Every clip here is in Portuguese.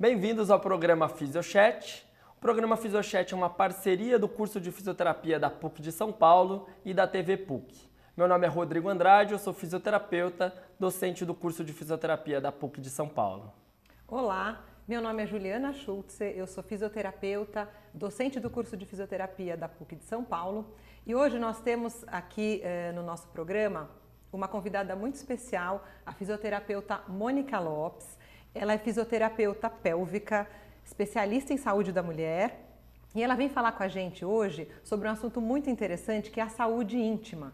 Bem-vindos ao programa Fisiochat. O programa Fisiochat é uma parceria do curso de fisioterapia da PUC de São Paulo e da TV PUC. Meu nome é Rodrigo Andrade, eu sou fisioterapeuta, docente do curso de fisioterapia da PUC de São Paulo. Olá, meu nome é Juliana Schultze, eu sou fisioterapeuta, docente do curso de fisioterapia da PUC de São Paulo e hoje nós temos aqui eh, no nosso programa uma convidada muito especial, a fisioterapeuta Mônica Lopes. Ela é fisioterapeuta pélvica, especialista em saúde da mulher e ela vem falar com a gente hoje sobre um assunto muito interessante que é a saúde íntima.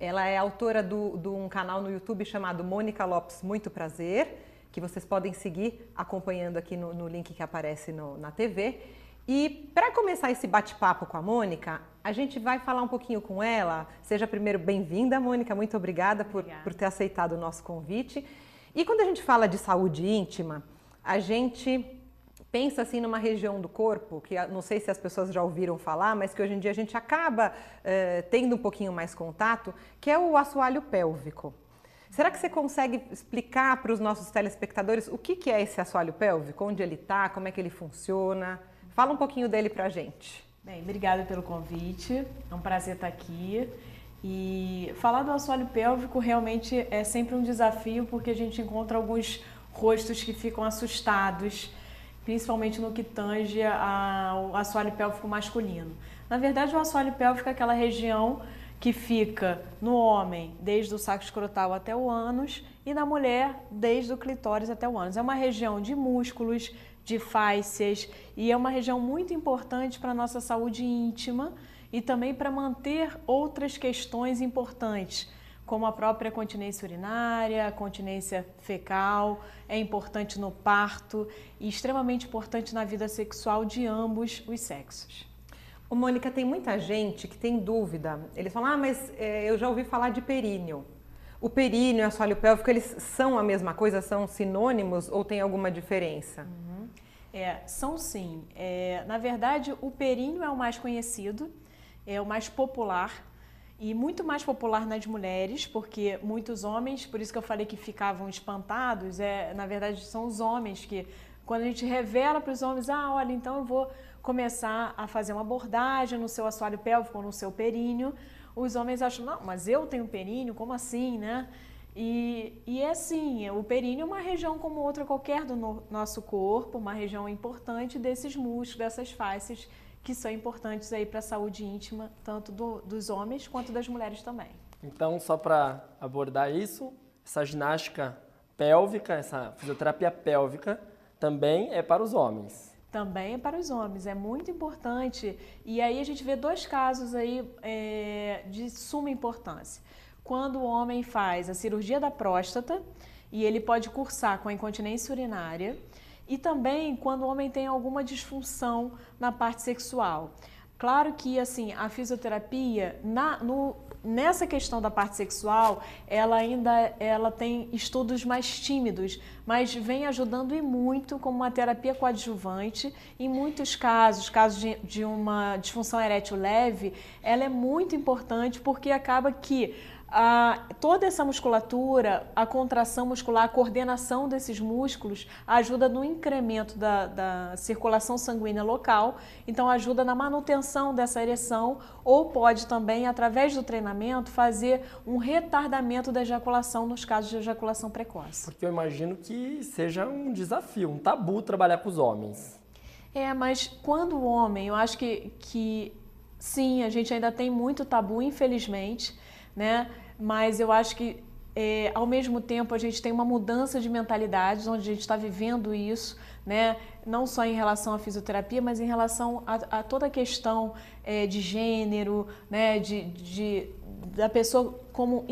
Ela é autora de um canal no YouTube chamado Mônica Lopes Muito Prazer, que vocês podem seguir acompanhando aqui no, no link que aparece no, na TV. E para começar esse bate-papo com a Mônica, a gente vai falar um pouquinho com ela. Seja primeiro bem-vinda, Mônica, muito obrigada, obrigada. Por, por ter aceitado o nosso convite. E quando a gente fala de saúde íntima, a gente pensa assim numa região do corpo que não sei se as pessoas já ouviram falar, mas que hoje em dia a gente acaba eh, tendo um pouquinho mais contato, que é o assoalho pélvico. Será que você consegue explicar para os nossos telespectadores o que, que é esse assoalho pélvico, onde ele está, como é que ele funciona? Fala um pouquinho dele para a gente. Bem, obrigada pelo convite. É um prazer estar aqui. E falar do assoalho pélvico realmente é sempre um desafio porque a gente encontra alguns rostos que ficam assustados, principalmente no que tange ao assoalho pélvico masculino. Na verdade, o assoalho pélvico é aquela região que fica no homem desde o saco escrotal até o ânus e na mulher desde o clitóris até o ânus. É uma região de músculos, de fáscias e é uma região muito importante para a nossa saúde íntima e também para manter outras questões importantes, como a própria continência urinária, a continência fecal, é importante no parto e extremamente importante na vida sexual de ambos os sexos. Ô, Mônica, tem muita gente que tem dúvida. Eles falam, ah, mas é, eu já ouvi falar de períneo. O períneo e o assoalho pélvico, eles são a mesma coisa? São sinônimos ou tem alguma diferença? Uhum. É, são sim. É, na verdade, o períneo é o mais conhecido, é o mais popular e muito mais popular nas mulheres, porque muitos homens, por isso que eu falei que ficavam espantados, é, na verdade são os homens que, quando a gente revela para os homens, ah, olha, então eu vou começar a fazer uma abordagem no seu assoalho pélvico no seu períneo, os homens acham, não, mas eu tenho períneo, como assim, né? E, e é assim, o períneo é uma região como outra qualquer do no, nosso corpo, uma região importante desses músculos, dessas faces que são importantes aí para a saúde íntima, tanto do, dos homens quanto das mulheres também. Então, só para abordar isso, essa ginástica pélvica, essa fisioterapia pélvica, também é para os homens. Também é para os homens, é muito importante. E aí a gente vê dois casos aí é, de suma importância quando o homem faz a cirurgia da próstata e ele pode cursar com a incontinência urinária e também quando o homem tem alguma disfunção na parte sexual. Claro que assim a fisioterapia na, no, nessa questão da parte sexual ela ainda ela tem estudos mais tímidos, mas vem ajudando e muito como uma terapia coadjuvante. Em muitos casos, casos de, de uma disfunção erétil leve, ela é muito importante porque acaba que a, toda essa musculatura, a contração muscular, a coordenação desses músculos ajuda no incremento da, da, circulação sanguínea local, então ajuda na manutenção dessa ereção ou pode também, através do treinamento, fazer um retardamento da ejaculação nos casos de ejaculação precoce. Porque eu imagino que seja um desafio, um tabu trabalhar com os homens. É, mas quando o homem, eu acho que, que sim, a gente ainda tem muito tabu, infelizmente, né? Mas eu acho que é, ao mesmo tempo a gente tem uma mudança de mentalidade, onde a gente está vivendo isso, né? não só em relação à fisioterapia, mas em relação a, a toda a questão é, de gênero, né? de, de da pessoa como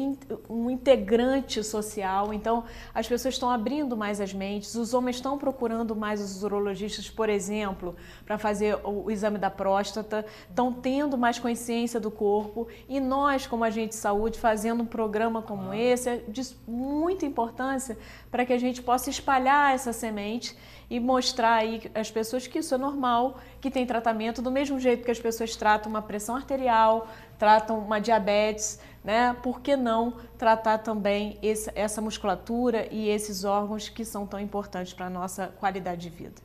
um integrante social. Então, as pessoas estão abrindo mais as mentes, os homens estão procurando mais os urologistas, por exemplo, para fazer o, o, exame da próstata, estão tendo mais consciência do corpo e nós, como agente de saúde, fazendo um programa como ah. esse, é de muita importância para que a gente possa espalhar essa semente e mostrar aí às pessoas que isso é normal, que tem tratamento do mesmo jeito que as pessoas tratam uma pressão arterial, tratam uma diabetes, né? Por que não tratar também esse, essa musculatura e esses órgãos que são tão importantes para a nossa qualidade de vida?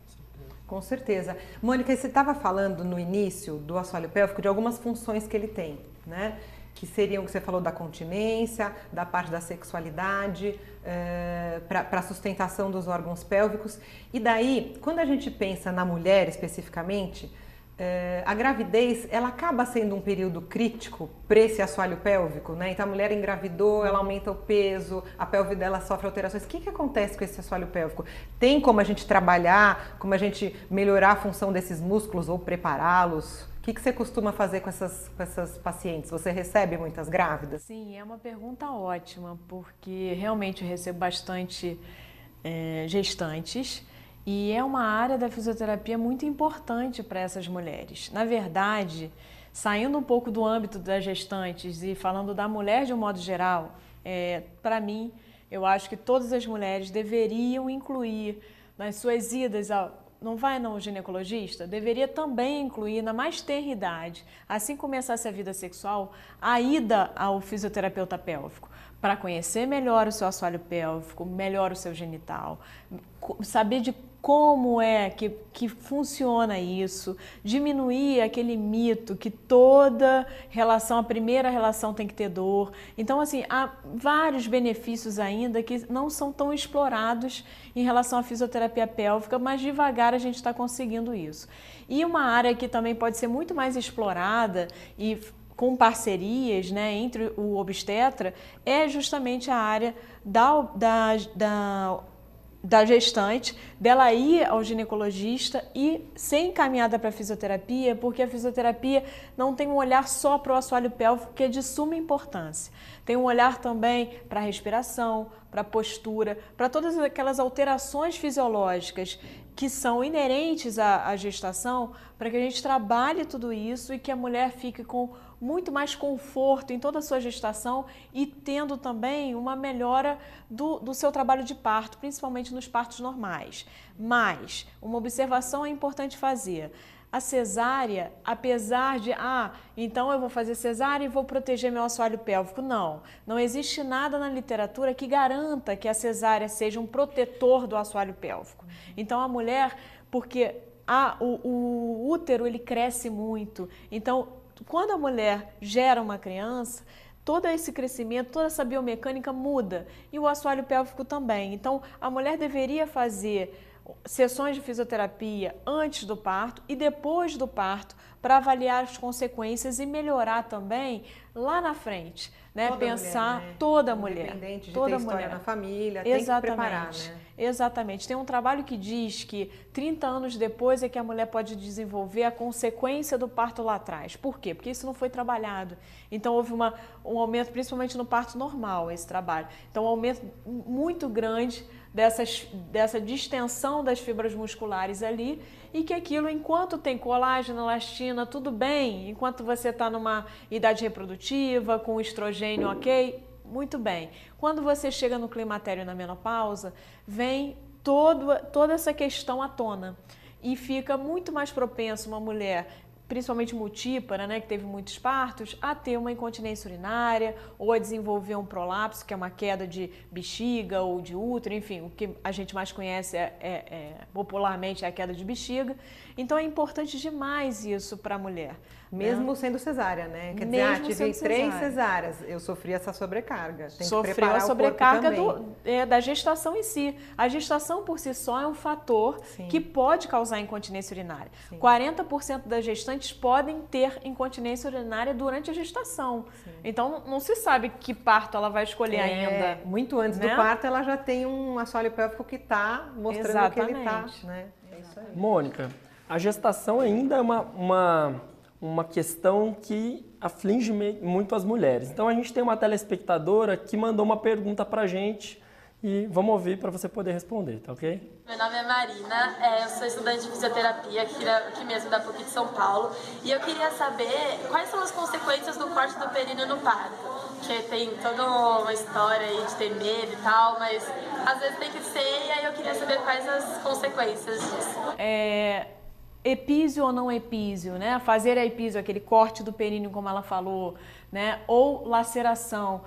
Com certeza. Mônica, você estava falando no início do assoalho pélvico de algumas funções que ele tem, né? Que seriam o que você falou da continência, da parte da sexualidade, é, eh, para a sustentação dos órgãos pélvicos. E daí, quando a gente pensa na mulher especificamente, é, a gravidez ela acaba sendo um período crítico para esse assoalho pélvico, né? Então a mulher engravidou, ela aumenta o peso, a pelve dela sofre alterações. O que, que acontece com esse assoalho pélvico? Tem como a gente trabalhar, como a gente melhorar a função desses músculos ou prepará-los? O que, que você costuma fazer com essas, com essas pacientes? Você recebe muitas grávidas? Sim, é uma pergunta ótima, porque realmente eu recebo bastante é, gestantes e é uma área da fisioterapia muito importante para essas mulheres. Na verdade, saindo um pouco do âmbito das gestantes e falando da mulher de um modo geral, é, para mim, eu acho que todas as mulheres deveriam incluir nas suas idas ao, não vai no ginecologista, deveria também incluir na mais tenra idade, assim começasse a vida sexual, a ida ao fisioterapeuta pélvico para conhecer melhor o seu assoalho pélvico, melhor o seu genital, saber de como é que, que funciona isso, diminuir aquele mito que toda relação, a primeira relação tem que ter dor. Então, assim, há vários benefícios ainda que não são tão explorados em relação à fisioterapia pélvica, mas devagar a gente está conseguindo isso. E uma área que também pode ser muito mais explorada e com parcerias né, entre o obstetra é justamente a área da, da, da da gestante, dela ir ao ginecologista e ser encaminhada para fisioterapia, porque a fisioterapia não tem um olhar só para o assoalho pélvico, que é de suma importância. Tem um olhar também para a respiração, para a postura, para todas aquelas alterações fisiológicas que são inerentes à, à gestação, para que a gente trabalhe tudo isso e que a mulher fique com muito mais conforto em toda a sua gestação e tendo também uma melhora do, do seu trabalho de parto, principalmente nos partos normais. Mas uma observação é importante fazer a cesárea, apesar de, ah, então eu vou fazer cesárea e vou proteger meu assoalho pélvico. Não, não existe nada na literatura que garanta que a cesárea seja um protetor do assoalho pélvico. Então a mulher, porque a, o, o útero ele cresce muito, então quando a mulher gera uma criança, todo esse crescimento, toda essa biomecânica muda e o assoalho pélvico também. Então, a mulher deveria fazer sessões de fisioterapia antes do parto e depois do parto para avaliar as consequências e melhorar também lá na frente, né? Toda Pensar mulher, né? toda mulher, Independente de toda ter história mulher na família, Exatamente. tem que preparar, né? Exatamente. Tem um trabalho que diz que 30 anos depois é que a mulher pode desenvolver a consequência do parto lá atrás. Por quê? Porque isso não foi trabalhado. Então houve uma, um aumento, principalmente no parto normal, esse trabalho. Então um aumento muito grande dessas, dessa distensão das fibras musculares ali e que aquilo, enquanto tem colágeno, elastina, tudo bem, enquanto você está numa idade reprodutiva, com estrogênio ok, muito bem. Quando você chega no climatério na menopausa, vem todo, toda essa questão à tona e fica muito mais propenso uma mulher principalmente multípara, né, que teve muitos partos, a ter uma incontinência urinária ou a desenvolver um prolapso, que é uma queda de bexiga ou de útero, enfim, o que a gente mais conhece é, é, é popularmente é a queda de bexiga. Então é importante demais isso para a mulher. Mesmo né? sendo cesárea, né? Quer dizer, ah, tive três cesáreas, eu sofri essa sobrecarga. Tem Sofreu a sobrecarga do, é, da gestação em si. A gestação por si só é um fator Sim. que pode causar incontinência urinária. Sim. 40% das gestantes podem ter incontinência urinária durante a gestação. Sim. Então não se sabe que parto ela vai escolher é, ainda. Muito antes né? do parto, ela já tem um assoalho pélvico que está mostrando Exatamente. que ele está. Né? É isso aí. Mônica, a gestação ainda é uma, uma uma questão que aflige muito as mulheres. Então a gente tem uma telespectadora que mandou uma pergunta para a gente e vamos ouvir para você poder responder, tá ok? Meu nome é Marina, é, eu sou estudante de fisioterapia aqui, aqui mesmo da PUC de São Paulo e eu queria saber quais são as consequências do corte do períneo no parto. Que tem toda uma história aí de ter medo e tal, mas às vezes tem que ser e aí eu queria saber quais as consequências disso. É, epísio ou não epísio, né? Fazer a epísio, aquele corte do períneo, como ela falou, né? Ou laceração.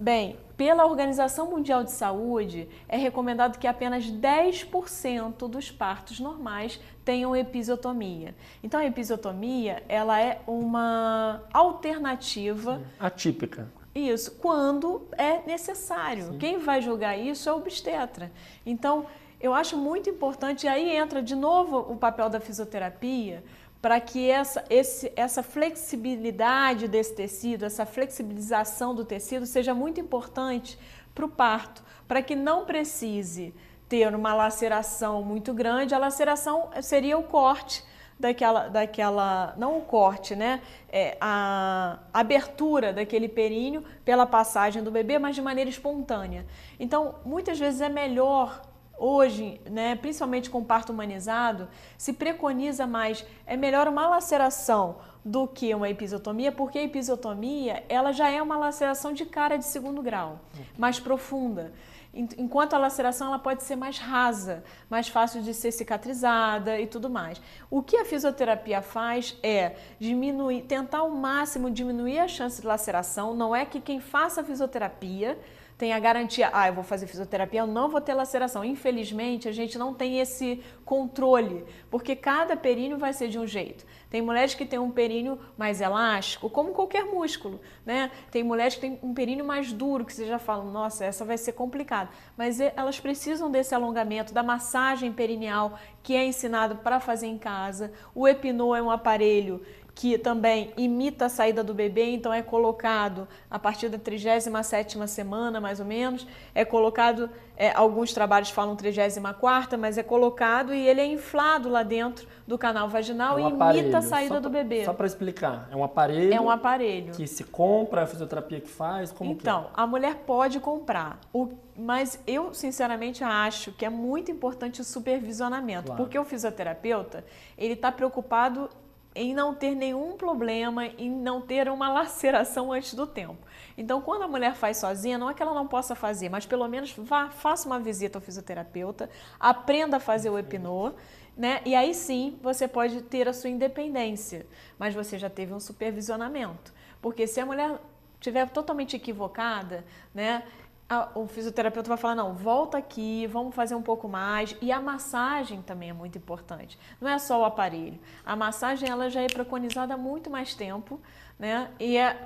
Bem, pela Organização Mundial de Saúde, é recomendado que apenas 10% dos partos normais tenham episiotomia. Então, a episiotomia, ela é uma alternativa atípica. Isso, quando é necessário. Sim. Quem vai julgar isso é o obstetra. Então, eu acho muito importante, e aí entra de novo o papel da fisioterapia, para que essa, esse, essa flexibilidade desse tecido, essa flexibilização do tecido seja muito importante para o parto, para que não precise ter uma laceração muito grande. A laceração seria o corte daquela, daquela não o corte, né? É, a abertura daquele períneo pela passagem do bebê, mas de maneira espontânea. Então, muitas vezes é melhor Hoje, né, principalmente com parto humanizado, se preconiza mais, é melhor uma laceração do que uma episiotomia, porque a episiotomia ela já é uma laceração de cara de segundo grau, mais profunda. Enquanto a laceração ela pode ser mais rasa, mais fácil de ser cicatrizada e tudo mais. O que a fisioterapia faz é diminuir, tentar ao máximo diminuir a chance de laceração. Não é que quem faça fisioterapia tem a garantia, ah, eu vou fazer fisioterapia, eu não vou ter laceração. Infelizmente, a gente não tem esse controle, porque cada períneo vai ser de um jeito. Tem mulheres que têm um períneo mais elástico, como qualquer músculo, né? Tem mulheres que têm um períneo mais duro, que você já fala, nossa, essa vai ser complicada. Mas elas precisam desse alongamento, da massagem perineal, que é ensinado para fazer em casa. O Epinô é um aparelho que também imita a saída do bebê, então é colocado a partir da 37ª semana, mais ou menos, é colocado, é, alguns trabalhos falam 34ª, mas é colocado e ele é inflado lá dentro do canal vaginal é um e aparelho. imita a saída só do bebê. Só para explicar, é um aparelho. É um aparelho. Que se compra, a fisioterapia que faz, como Então, é? a mulher pode comprar, o, mas eu sinceramente acho que é muito importante o supervisionamento, claro. porque o fisioterapeuta, ele está preocupado em não ter nenhum problema, em não ter uma laceração antes do tempo. Então, quando a mulher faz sozinha, não é que ela não possa fazer, mas pelo menos vá, faça uma visita ao fisioterapeuta, aprenda a fazer o epinô, né? E aí sim você pode ter a sua independência, mas você já teve um supervisionamento. Porque se a mulher estiver totalmente equivocada, né? A, o fisioterapeuta vai falar, não, volta aqui, vamos fazer um pouco mais. E a massagem também é muito importante. Não é só o aparelho. A massagem ela já é preconizada há muito mais tempo, né? E é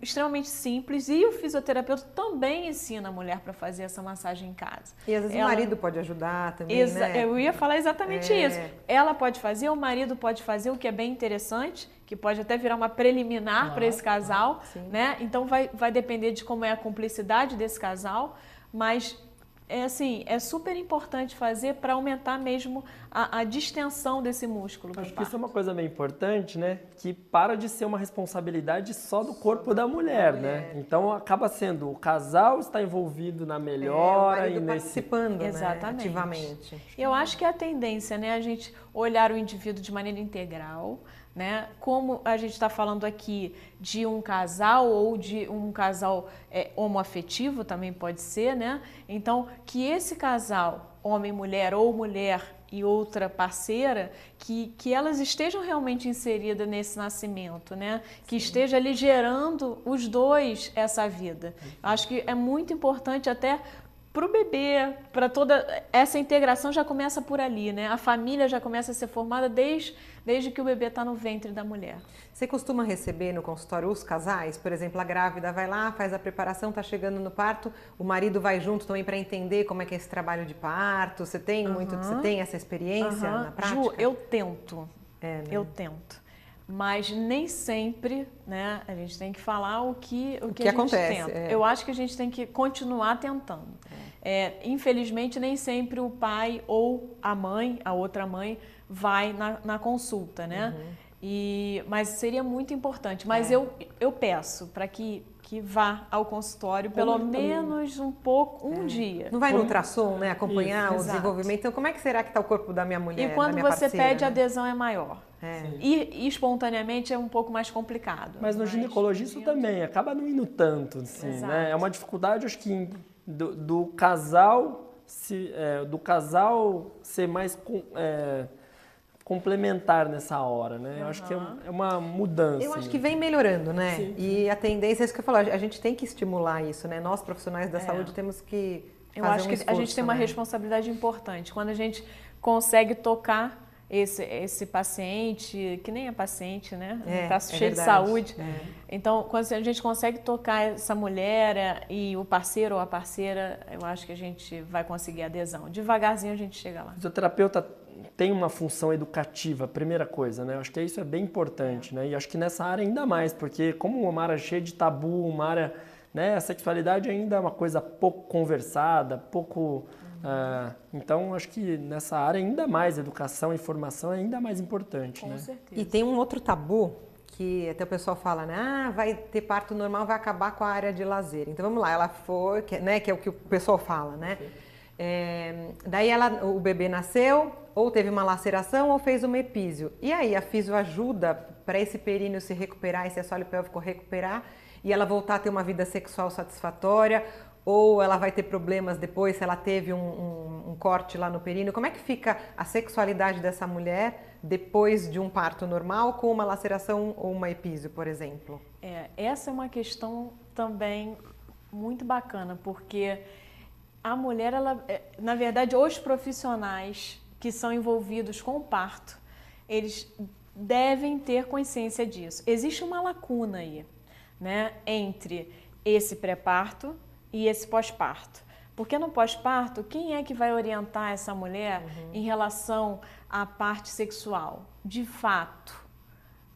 extremamente simples. E o fisioterapeuta também ensina a mulher para fazer essa massagem em casa. E às vezes ela... o marido pode ajudar também, né? Eu ia falar exatamente é... isso. Ela pode fazer, o marido pode fazer, o que é bem interessante que pode até virar uma preliminar ah, para esse casal, ah, né? Então vai, vai depender de como é a cumplicidade desse casal, mas é assim, é super importante fazer para aumentar mesmo a, a, distensão desse músculo. Acho que isso é uma coisa bem importante, né? Que para de ser uma responsabilidade só do corpo da mulher, né? Então acaba sendo o casal está envolvido na melhora é, e nesse... participando, né? Exatamente. Né? ativamente. Eu acho que é a tendência, né? A gente olhar o indivíduo de maneira integral né? Como a gente está falando aqui de um casal ou de um casal é, homoafetivo também pode ser, né? Então, que esse casal, homem, mulher ou mulher e outra parceira, que, que elas estejam realmente inseridas nesse nascimento, né? Que esteja ali gerando os dois essa vida. Acho que é muito importante até para o bebê, para toda essa integração já começa por ali, né? A família já começa a ser formada desde, desde que o bebê está no ventre da mulher. Você costuma receber no consultório os casais? Por exemplo, a grávida vai lá, faz a preparação, está chegando no parto, o marido vai junto também para entender como é que é esse trabalho de parto. Você tem uhum. muito, você tem essa experiência uhum. na prática? Ju, eu tento. É, né? Eu tento mas nem sempre, né? A gente tem que falar o que o, o que, que acontece. É. Eu acho que a gente tem que continuar tentando. É, infelizmente, nem sempre o pai ou a mãe, a outra mãe, vai na, na consulta, né? Uhum. E, mas seria muito importante. Mas é. eu, eu peço para que, que vá ao consultório pelo menos um pouco, um é. dia. Não vai no ultrassom, né? Acompanhar Isso, o exato. desenvolvimento. Então, como é que será que está o corpo da minha mulher? E quando você parceira, pede, né? a adesão é maior. É. E, e, espontaneamente é um pouco mais complicado. Mas no ginecologista também, acaba não indo tanto, assim, né? É uma dificuldade, acho que do, do casal se, é, do casal ser mais é, complementar nessa hora, né? Eu acho que é é uma mudança. Eu acho né? que vem melhorando, né? E a tendência é isso que eu falo, a gente tem que estimular isso, né? Nós profissionais da saúde temos que Eu acho um que a gente esforço, tem uma né? responsabilidade importante. Quando a gente consegue tocar esse, esse paciente, que nem é paciente, né? É, Está é cheio de verdade. saúde. É. Então, quando a gente consegue tocar essa mulher e o parceiro ou a parceira, eu acho que a gente vai conseguir adesão. Devagarzinho a gente chega lá. O fisioterapeuta tem uma função educativa, primeira coisa, né? Eu acho que isso é bem importante, né? E acho que nessa área ainda mais, porque como uma área cheia de tabu, uma área, né? A sexualidade ainda é uma coisa pouco conversada, pouco... ah, então, acho que nessa área ainda mais, educação e formação é ainda mais importante, Com né? certeza. E tem um outro tabu que até o pessoal fala, né? Ah, vai ter parto normal, vai acabar com a área de lazer. Então vamos lá, ela foi, que, né? Que é o que o pessoal fala, né? É, daí ela, o bebê nasceu, ou teve uma laceração, ou fez uma epísio. E aí a fisio ajuda para esse períneo se recuperar, esse assoalho pélvico recuperar, e ela voltar a ter uma vida sexual satisfatória, ou ela vai ter problemas depois se ela teve um, um- um corte lá no períneo. Como é que fica a sexualidade dessa mulher depois de um parto normal com uma laceração ou uma epísio, por exemplo? É, essa é uma questão também muito bacana, porque a mulher, ela, é, na verdade, os profissionais que são envolvidos com o parto, eles devem ter consciência disso. Existe uma lacuna aí, né, entre esse pré-parto e esse pós-parto. Porque no pós-parto, quem é que vai orientar essa mulher em relação à parte sexual? De fato,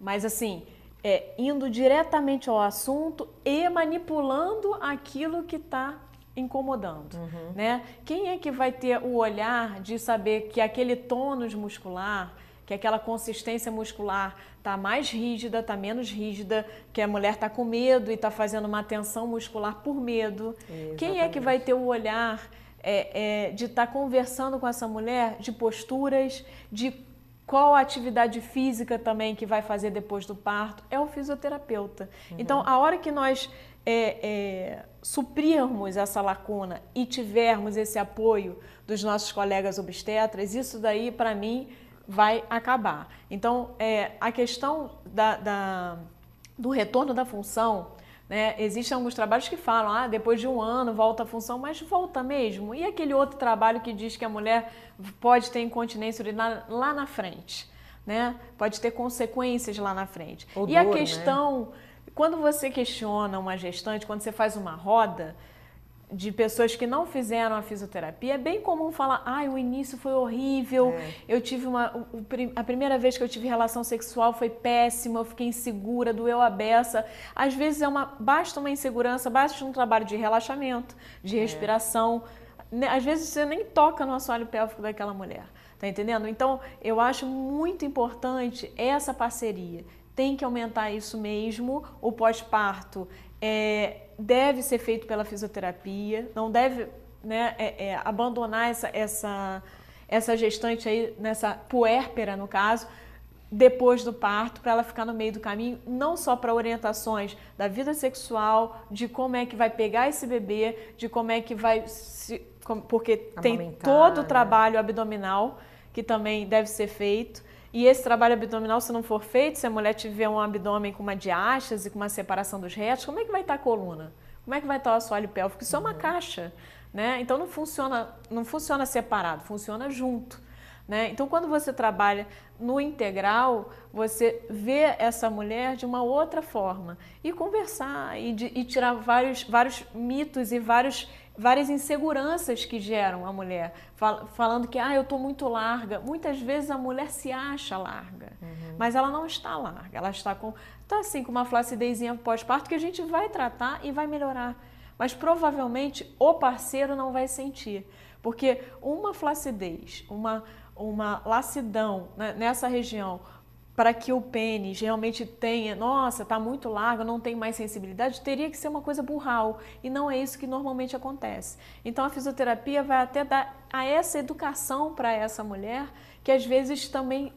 mas assim, é, indo diretamente ao assunto e manipulando aquilo que está incomodando, né? Quem é que vai ter o olhar de saber que aquele tônus muscular, que aquela consistência muscular está mais rígida, está menos rígida, que a mulher está com medo e está fazendo uma tensão muscular por medo? Quem é que vai ter o olhar é, é, de estar conversando com essa mulher de posturas, de qual a atividade física também que vai fazer depois do parto? É o fisioterapeuta. Então, a hora que nós é, é, suprirmos essa lacuna e tivermos esse apoio dos nossos colegas obstetras, isso daí, para mim, vai acabar. Então, é, a questão da, da- do retorno da função, né? Existem alguns trabalhos que falam, ah, depois de um ano volta a função, mas volta mesmo. E aquele outro trabalho que diz que a mulher pode ter incontinência urinária lá na frente, né? Pode ter consequências lá na frente. Ou e a né? questão, quando você questiona uma gestante, quando você faz uma roda de pessoas que não fizeram a fisioterapia, é bem comum falar, ai, o início foi horrível, É. eu tive uma. a primeira vez que eu tive relação sexual foi péssima, eu fiquei insegura, doeu a beça. Às vezes é uma. Basta uma insegurança, basta um trabalho de relaxamento, É. de respiração. Né, Às vezes você nem toca no assoalho pélvico daquela mulher. Tá entendendo? Então, eu acho muito importante essa parceria. Tem que aumentar isso mesmo. O pós-parto é, deve ser feito pela fisioterapia, não deve né, é, é, abandonar essa, essa, essa gestante aí, nessa puérpera, no caso, depois do parto, para ela ficar no meio do caminho, não só para orientações da vida sexual, de como é que vai pegar esse bebê, de como é que vai se. com- Porque tem Amamentar, todo o né? trabalho abdominal que também deve ser feito. E esse trabalho abdominal, se não for feito, se a mulher tiver um abdômen com uma diástase, com uma separação dos retos, como é que vai estar a coluna? Como é que vai estar o assoalho pélvico? Isso é uma caixa, né? Então não funciona, não funciona separado, funciona junto. Né? Então, quando você trabalha no integral, você vê essa mulher de uma outra forma e conversar e, de- e tirar vários, vários mitos e vários, várias inseguranças que geram a mulher, Fal- falando que ah, eu estou muito larga. Muitas vezes a mulher se acha larga, mas ela não está larga, ela está com tá assim com uma flacidezinha pós-parto que a gente vai tratar e vai melhorar. Mas provavelmente o parceiro não vai sentir, porque uma flacidez, uma, uma lacidão né, nessa região, para que o pênis realmente tenha, nossa, está muito largo, não tem mais sensibilidade, teria que ser uma coisa burral. E não é isso que normalmente acontece. Então a fisioterapia vai até dar a essa educação para essa mulher, que às vezes também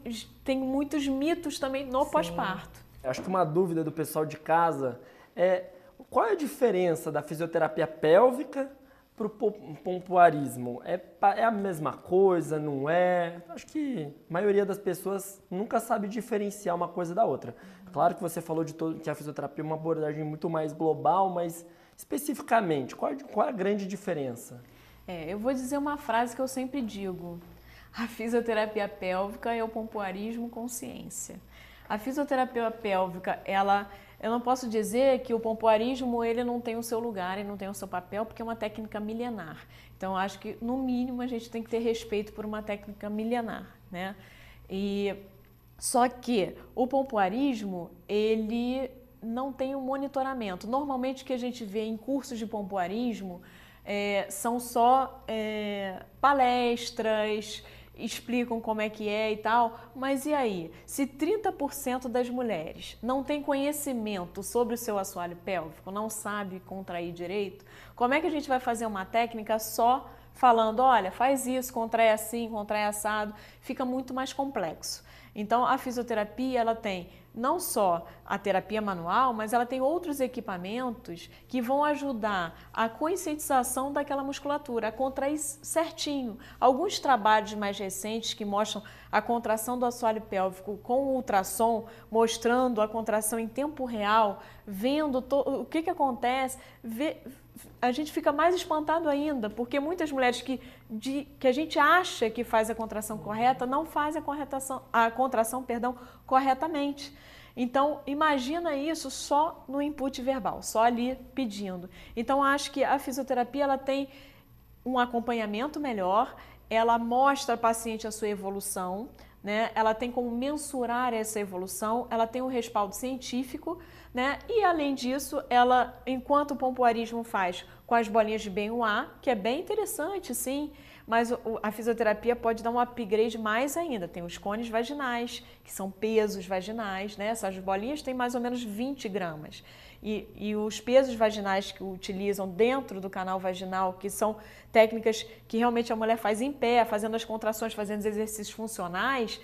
tem muitos mitos também no pós-parto. Acho que uma dúvida do pessoal de casa é qual é a diferença da fisioterapia pélvica para o pompoarismo, é, é a mesma coisa, não é? Acho que a maioria das pessoas nunca sabe diferenciar uma coisa da outra. Claro que você falou de todo, que a fisioterapia é uma abordagem muito mais global, mas especificamente, qual, qual a grande diferença? É, eu vou dizer uma frase que eu sempre digo. A fisioterapia pélvica é o pompoarismo com ciência. A fisioterapia pélvica, ela, eu não posso dizer que o pompoarismo ele não tem o seu lugar, e não tem o seu papel, porque é uma técnica milenar. Então, acho que no mínimo a gente tem que ter respeito por uma técnica milenar, né? E só que o pompoarismo, ele não tem um monitoramento. Normalmente o que a gente vê em cursos de pompoarismo é, são só é, palestras, explicam como é que é e tal, mas e aí? Se 30% das mulheres não tem conhecimento sobre o seu assoalho pélvico, não sabe contrair direito, como é que a gente vai fazer uma técnica só falando, olha, faz isso, contrai assim, contrai assado, fica muito mais complexo. Então a fisioterapia ela tem não só a terapia manual, mas ela tem outros equipamentos que vão ajudar a conscientização daquela musculatura, a contrair certinho. Alguns trabalhos mais recentes que mostram a contração do assoalho pélvico com ultrassom, mostrando a contração em tempo real, vendo o que, que acontece, a gente fica mais espantado ainda, porque muitas mulheres que, de, que a gente acha que faz a contração correta não fazem a, a contração perdão, corretamente. Então, imagina isso só no input verbal, só ali pedindo. Então, acho que a fisioterapia ela tem um acompanhamento melhor, ela mostra ao paciente a sua evolução, né? ela tem como mensurar essa evolução, ela tem um respaldo científico, né? E além disso, ela, enquanto o pompoarismo faz com as bolinhas de bem-o-a, que é bem interessante, sim, mas a fisioterapia pode dar um upgrade mais ainda. Tem os cones vaginais, que são pesos vaginais, né? Essas bolinhas têm mais ou menos 20 gramas. E, e, os pesos vaginais que utilizam dentro do canal vaginal, que são técnicas que realmente a mulher faz em pé, fazendo as contrações, fazendo os exercícios funcionais,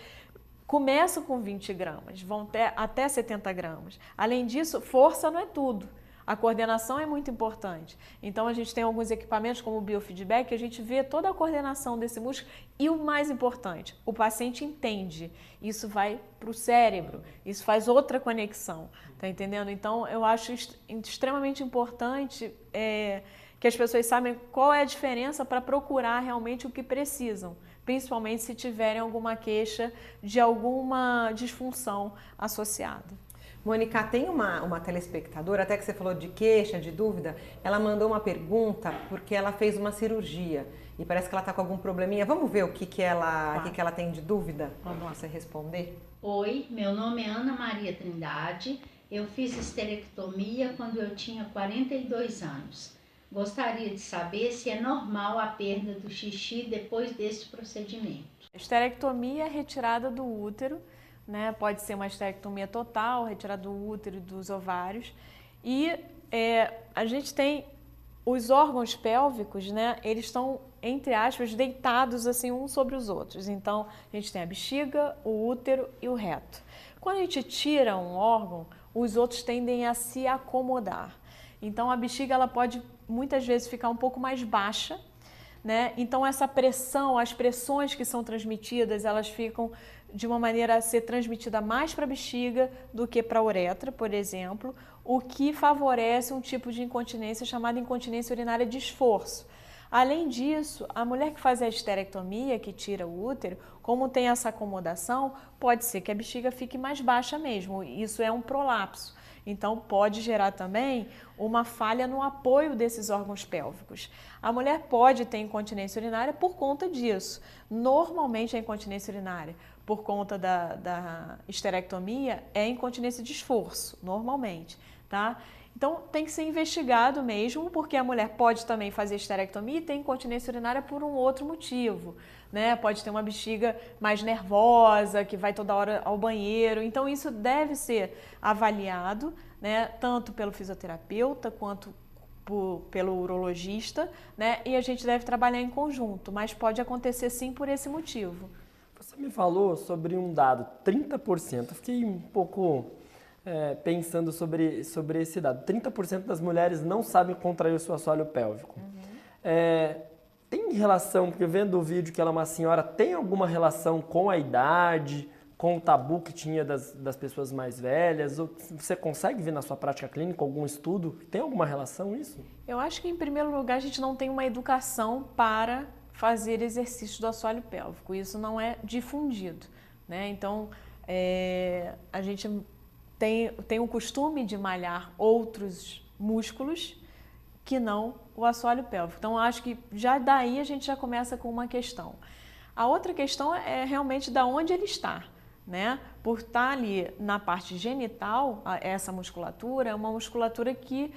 começam com 20 gramas, vão até, até 70 gramas. Além disso, força não é tudo. A coordenação é muito importante. Então, a gente tem alguns equipamentos como o biofeedback, que a gente vê toda a coordenação desse músculo e o mais importante, o paciente entende. Isso vai para o cérebro, isso faz outra conexão, tá entendendo? Então, eu acho extremamente importante é, que as pessoas saibam qual é a diferença para procurar realmente o que precisam principalmente se tiverem alguma queixa de alguma disfunção associada. Mônica, tem uma, uma telespectadora, até que você falou de queixa, de dúvida, ela mandou uma pergunta porque ela fez uma cirurgia e parece que ela está com algum probleminha. Vamos ver o que, que, ela, tá. que, que ela tem de dúvida? Vamos lá, você responder. Oi, meu nome é Ana Maria Trindade. Eu fiz esterectomia quando eu tinha 42 anos. Gostaria de saber se é normal a perda do xixi depois desse procedimento. Esterectomia é retirada do útero, né? Pode ser uma esterectomia total, retirada do útero e dos ovários. E é, a gente tem os órgãos pélvicos, né? Eles estão entre aspas deitados assim uns sobre os outros. Então a gente tem a bexiga, o útero e o reto. Quando a gente tira um órgão, os outros tendem a se acomodar. Então a bexiga ela pode muitas vezes ficar um pouco mais baixa, né? Então essa pressão, as pressões que são transmitidas, elas ficam de uma maneira a ser transmitida mais para a bexiga do que para a uretra, por exemplo, o que favorece um tipo de incontinência chamada incontinência urinária de esforço. Além disso, a mulher que faz a esterectomia, que tira o útero, como tem essa acomodação, pode ser que a bexiga fique mais baixa mesmo. Isso é um prolapso. Então, pode gerar também uma falha no apoio desses órgãos pélvicos. A mulher pode ter incontinência urinária por conta disso. Normalmente, a incontinência urinária, por conta da, da esterectomia, é incontinência de esforço, normalmente, tá? Então, tem que ser investigado mesmo, porque a mulher pode também fazer esterectomia e ter incontinência urinária por um outro motivo. Né? Pode ter uma bexiga mais nervosa, que vai toda hora ao banheiro. Então, isso deve ser avaliado, né? tanto pelo fisioterapeuta quanto por, pelo urologista, né? E a gente deve trabalhar em conjunto, mas pode acontecer sim por esse motivo. Você me falou sobre um dado, 30%. Eu fiquei um pouco é, pensando sobre, sobre esse dado. 30% das mulheres não sabem contrair o seu assoalho pélvico. Uhum. É, tem relação, porque vendo o vídeo que ela é uma senhora, tem alguma relação com a idade, com o tabu que tinha das, das pessoas mais velhas? Você consegue ver na sua prática clínica algum estudo? Tem alguma relação isso? Eu acho que, em primeiro lugar, a gente não tem uma educação para fazer exercício do assoalho pélvico. Isso não é difundido. Né? Então, é, a gente tem, tem o costume de malhar outros músculos que não o assoalho pélvico. Então, acho que já daí a gente já começa com uma questão. A outra questão é realmente da onde ele está né? Por estar ali na parte genital, essa musculatura é uma musculatura que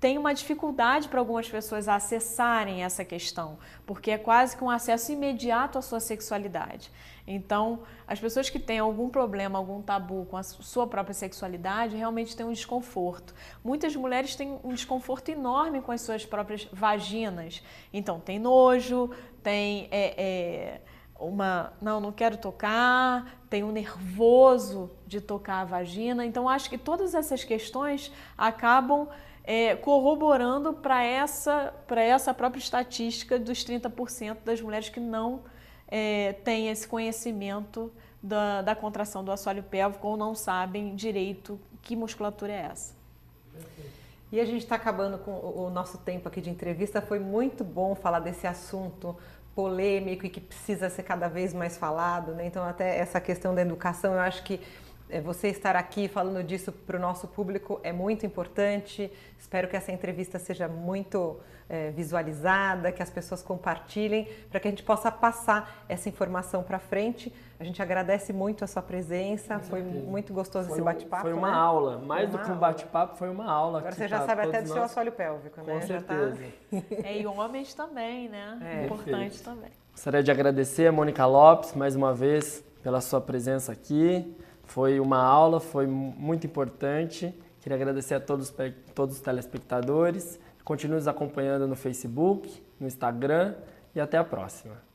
tem uma dificuldade para algumas pessoas acessarem essa questão, porque é quase que um acesso imediato à sua sexualidade. Então, as pessoas que têm algum problema, algum tabu com a sua própria sexualidade, realmente têm um desconforto. Muitas mulheres têm um desconforto enorme com as suas próprias vaginas. Então, tem nojo, tem. É, é, uma, não, não quero tocar, tem um nervoso de tocar a vagina. Então, acho que todas essas questões acabam é, corroborando para essa, essa própria estatística dos 30% das mulheres que não é, têm esse conhecimento da, da contração do assoalho pélvico ou não sabem direito que musculatura é essa. E a gente está acabando com o nosso tempo aqui de entrevista. Foi muito bom falar desse assunto polêmico e que precisa ser cada vez mais falado, né? Então até essa questão da educação, eu acho que você estar aqui falando disso para o nosso público é muito importante. Espero que essa entrevista seja muito é, visualizada, que as pessoas compartilhem, para que a gente possa passar essa informação para frente. A gente agradece muito a sua presença, foi muito gostoso foi esse bate-papo. Foi uma né? aula, mais do que um bate-papo, foi uma aula. Agora você já sabe até do nós. seu assoalho pélvico, né? Com certeza. Tá... é, e homens também, né? É. Importante Perfeito. também. Gostaria de agradecer a Mônica Lopes mais uma vez pela sua presença aqui. Foi uma aula, foi muito importante. Queria agradecer a todos, todos os telespectadores. Continue nos acompanhando no Facebook, no Instagram e até a próxima.